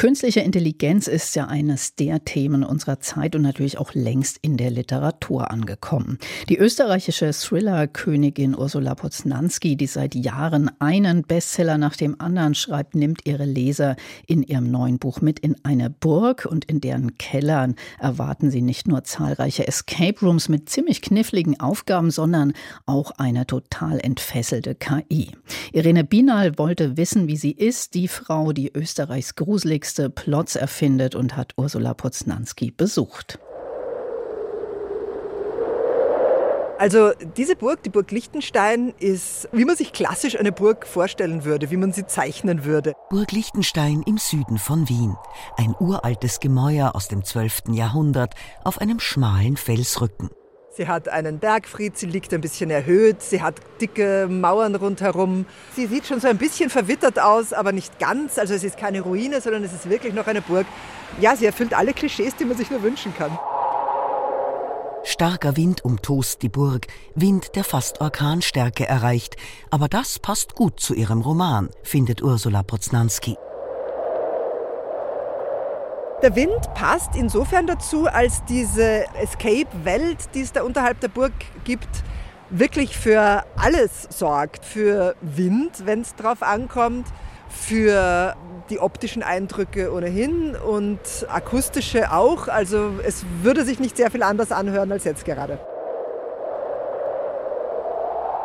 Künstliche Intelligenz ist ja eines der Themen unserer Zeit und natürlich auch längst in der Literatur angekommen. Die österreichische Thriller-Königin Ursula Poznanski, die seit Jahren einen Bestseller nach dem anderen schreibt, nimmt ihre Leser in ihrem neuen Buch mit in eine Burg und in deren Kellern erwarten sie nicht nur zahlreiche Escape Rooms mit ziemlich kniffligen Aufgaben, sondern auch eine total entfesselte KI. Irene Binal wollte wissen, wie sie ist, die Frau, die Österreichs gruseligste nächste Plots erfindet und hat Ursula Poznanski besucht. Also diese Burg, die Burg Liechtenstein, ist, wie man sich klassisch eine Burg vorstellen würde, wie man sie zeichnen würde. Burg Liechtenstein im Süden von Wien. Ein uraltes Gemäuer aus dem 12. Jahrhundert auf einem schmalen Felsrücken. Sie hat einen Bergfried, sie liegt ein bisschen erhöht, sie hat dicke Mauern rundherum. Sie sieht schon so ein bisschen verwittert aus, aber nicht ganz. Also es ist keine Ruine, sondern es ist wirklich noch eine Burg. Ja, sie erfüllt alle Klischees, die man sich nur wünschen kann. Starker Wind umtost die Burg, Wind, der fast Orkanstärke erreicht. Aber das passt gut zu ihrem Roman, findet Ursula Poznanski. Der Wind passt insofern dazu, als diese Escape-Welt, die es da unterhalb der Burg gibt, wirklich für alles sorgt. Für Wind, wenn es drauf ankommt, für die optischen Eindrücke ohnehin und akustische auch. Also es würde sich nicht sehr viel anders anhören als jetzt gerade.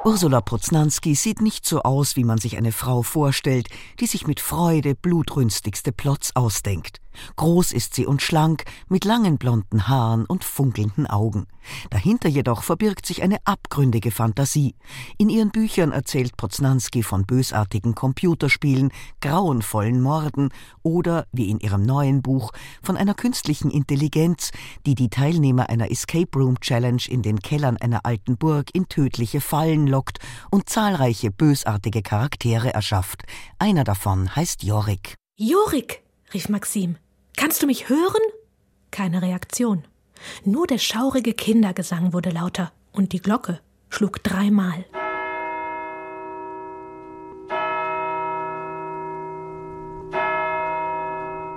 Ursula Poznanski sieht nicht so aus, wie man sich eine Frau vorstellt, die sich mit Freude blutrünstigste Plots ausdenkt. Groß ist sie und schlank, mit langen blonden Haaren und funkelnden Augen. Dahinter jedoch verbirgt sich eine abgründige Fantasie. In ihren Büchern erzählt Poznanski von bösartigen Computerspielen, grauenvollen Morden oder, wie in ihrem neuen Buch, von einer künstlichen Intelligenz, die die Teilnehmer einer Escape Room Challenge in den Kellern einer alten Burg in tödliche Fallen lockt und zahlreiche bösartige Charaktere erschafft. Einer davon heißt Jorik. Jorik, rief Maxim. Kannst du mich hören? Keine Reaktion. Nur der schaurige Kindergesang wurde lauter und die Glocke schlug dreimal.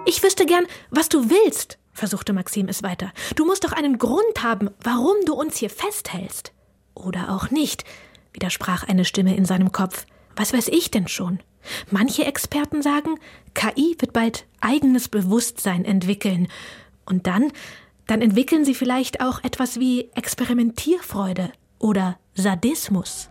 Ich wüsste gern, was du willst, versuchte Maxim es weiter. Du musst doch einen Grund haben, warum du uns hier festhältst. Oder auch nicht, widersprach eine Stimme in seinem Kopf. Was weiß ich denn schon? Manche Experten sagen, KI wird bald eigenes Bewusstsein entwickeln. Und dann, dann entwickeln sie vielleicht auch etwas wie Experimentierfreude oder Sadismus.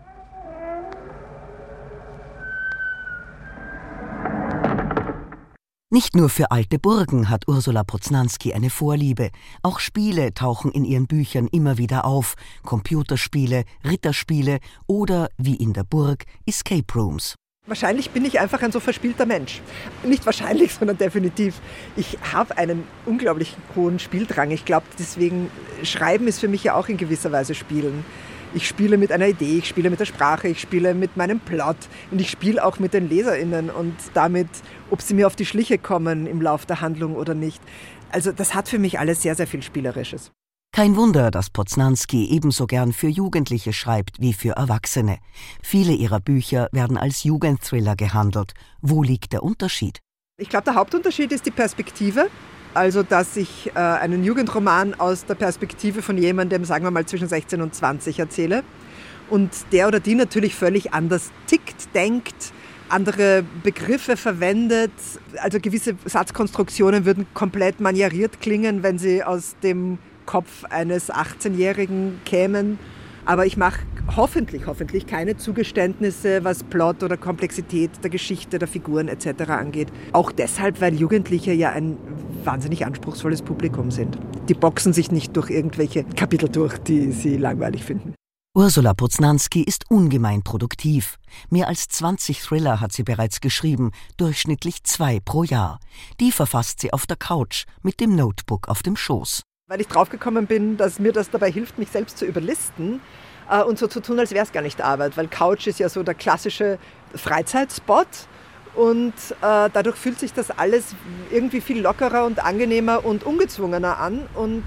Nicht nur für alte Burgen hat Ursula Poznanski eine Vorliebe. Auch Spiele tauchen in ihren Büchern immer wieder auf. Computerspiele, Ritterspiele oder, wie in der Burg, Escape Rooms. Wahrscheinlich bin ich einfach ein so verspielter Mensch. Nicht wahrscheinlich, sondern definitiv. Ich habe einen unglaublich hohen Spieldrang. Ich glaube, deswegen Schreiben ist für mich ja auch in gewisser Weise Spielen. Ich spiele mit einer Idee, ich spiele mit der Sprache, ich spiele mit meinem Plot und ich spiele auch mit den LeserInnen und damit, ob sie mir auf die Schliche kommen im Lauf der Handlung oder nicht. Also das hat für mich alles sehr, sehr viel Spielerisches. Kein Wunder, dass Poznanski ebenso gern für Jugendliche schreibt wie für Erwachsene. Viele ihrer Bücher werden als Jugendthriller gehandelt. Wo liegt der Unterschied? Ich glaube, der Hauptunterschied ist die Perspektive. Also, dass ich äh, einen Jugendroman aus der Perspektive von jemandem, sagen wir mal, zwischen 16 und 20 erzähle. Und der oder die natürlich völlig anders tickt, denkt, andere Begriffe verwendet. Also gewisse Satzkonstruktionen würden komplett manieriert klingen, wenn sie aus dem Kopf eines 18-Jährigen kämen. Aber ich mache hoffentlich, hoffentlich keine Zugeständnisse, was Plot oder Komplexität der Geschichte, der Figuren etc. angeht. Auch deshalb, weil Jugendliche ja ein wahnsinnig anspruchsvolles Publikum sind. Die boxen sich nicht durch irgendwelche Kapitel durch, die sie langweilig finden. Ursula Poznanski ist ungemein produktiv. Mehr als 20 Thriller hat sie bereits geschrieben, durchschnittlich zwei pro Jahr. Die verfasst sie auf der Couch mit dem Notebook auf dem Schoß weil ich draufgekommen bin, dass mir das dabei hilft, mich selbst zu überlisten äh, und so zu tun, als wäre es gar nicht Arbeit, weil Couch ist ja so der klassische Freizeitspot und äh, dadurch fühlt sich das alles irgendwie viel lockerer und angenehmer und ungezwungener an und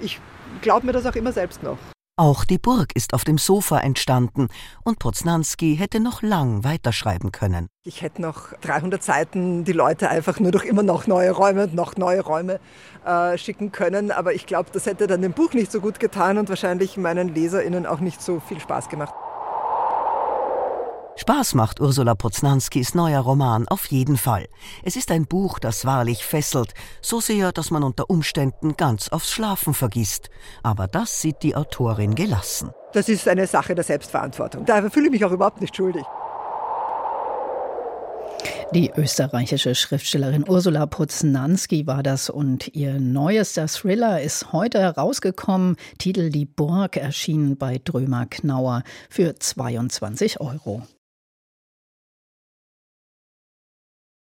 ich glaube mir das auch immer selbst noch. Auch die Burg ist auf dem Sofa entstanden und Poznanski hätte noch lang weiterschreiben können. Ich hätte noch 300 Seiten die Leute einfach nur durch immer noch neue Räume und noch neue Räume äh, schicken können, aber ich glaube, das hätte dann dem Buch nicht so gut getan und wahrscheinlich meinen LeserInnen auch nicht so viel Spaß gemacht. Spaß macht Ursula Poznanskis neuer Roman auf jeden Fall. Es ist ein Buch, das wahrlich fesselt, so sehr, dass man unter Umständen ganz aufs Schlafen vergisst. Aber das sieht die Autorin gelassen. Das ist eine Sache der Selbstverantwortung. Da fühle ich mich auch überhaupt nicht schuldig. Die österreichische Schriftstellerin Ursula Poznanski war das und ihr neuester Thriller ist heute herausgekommen. Titel Die Burg erschienen bei Drömer Knauer für 22 Euro.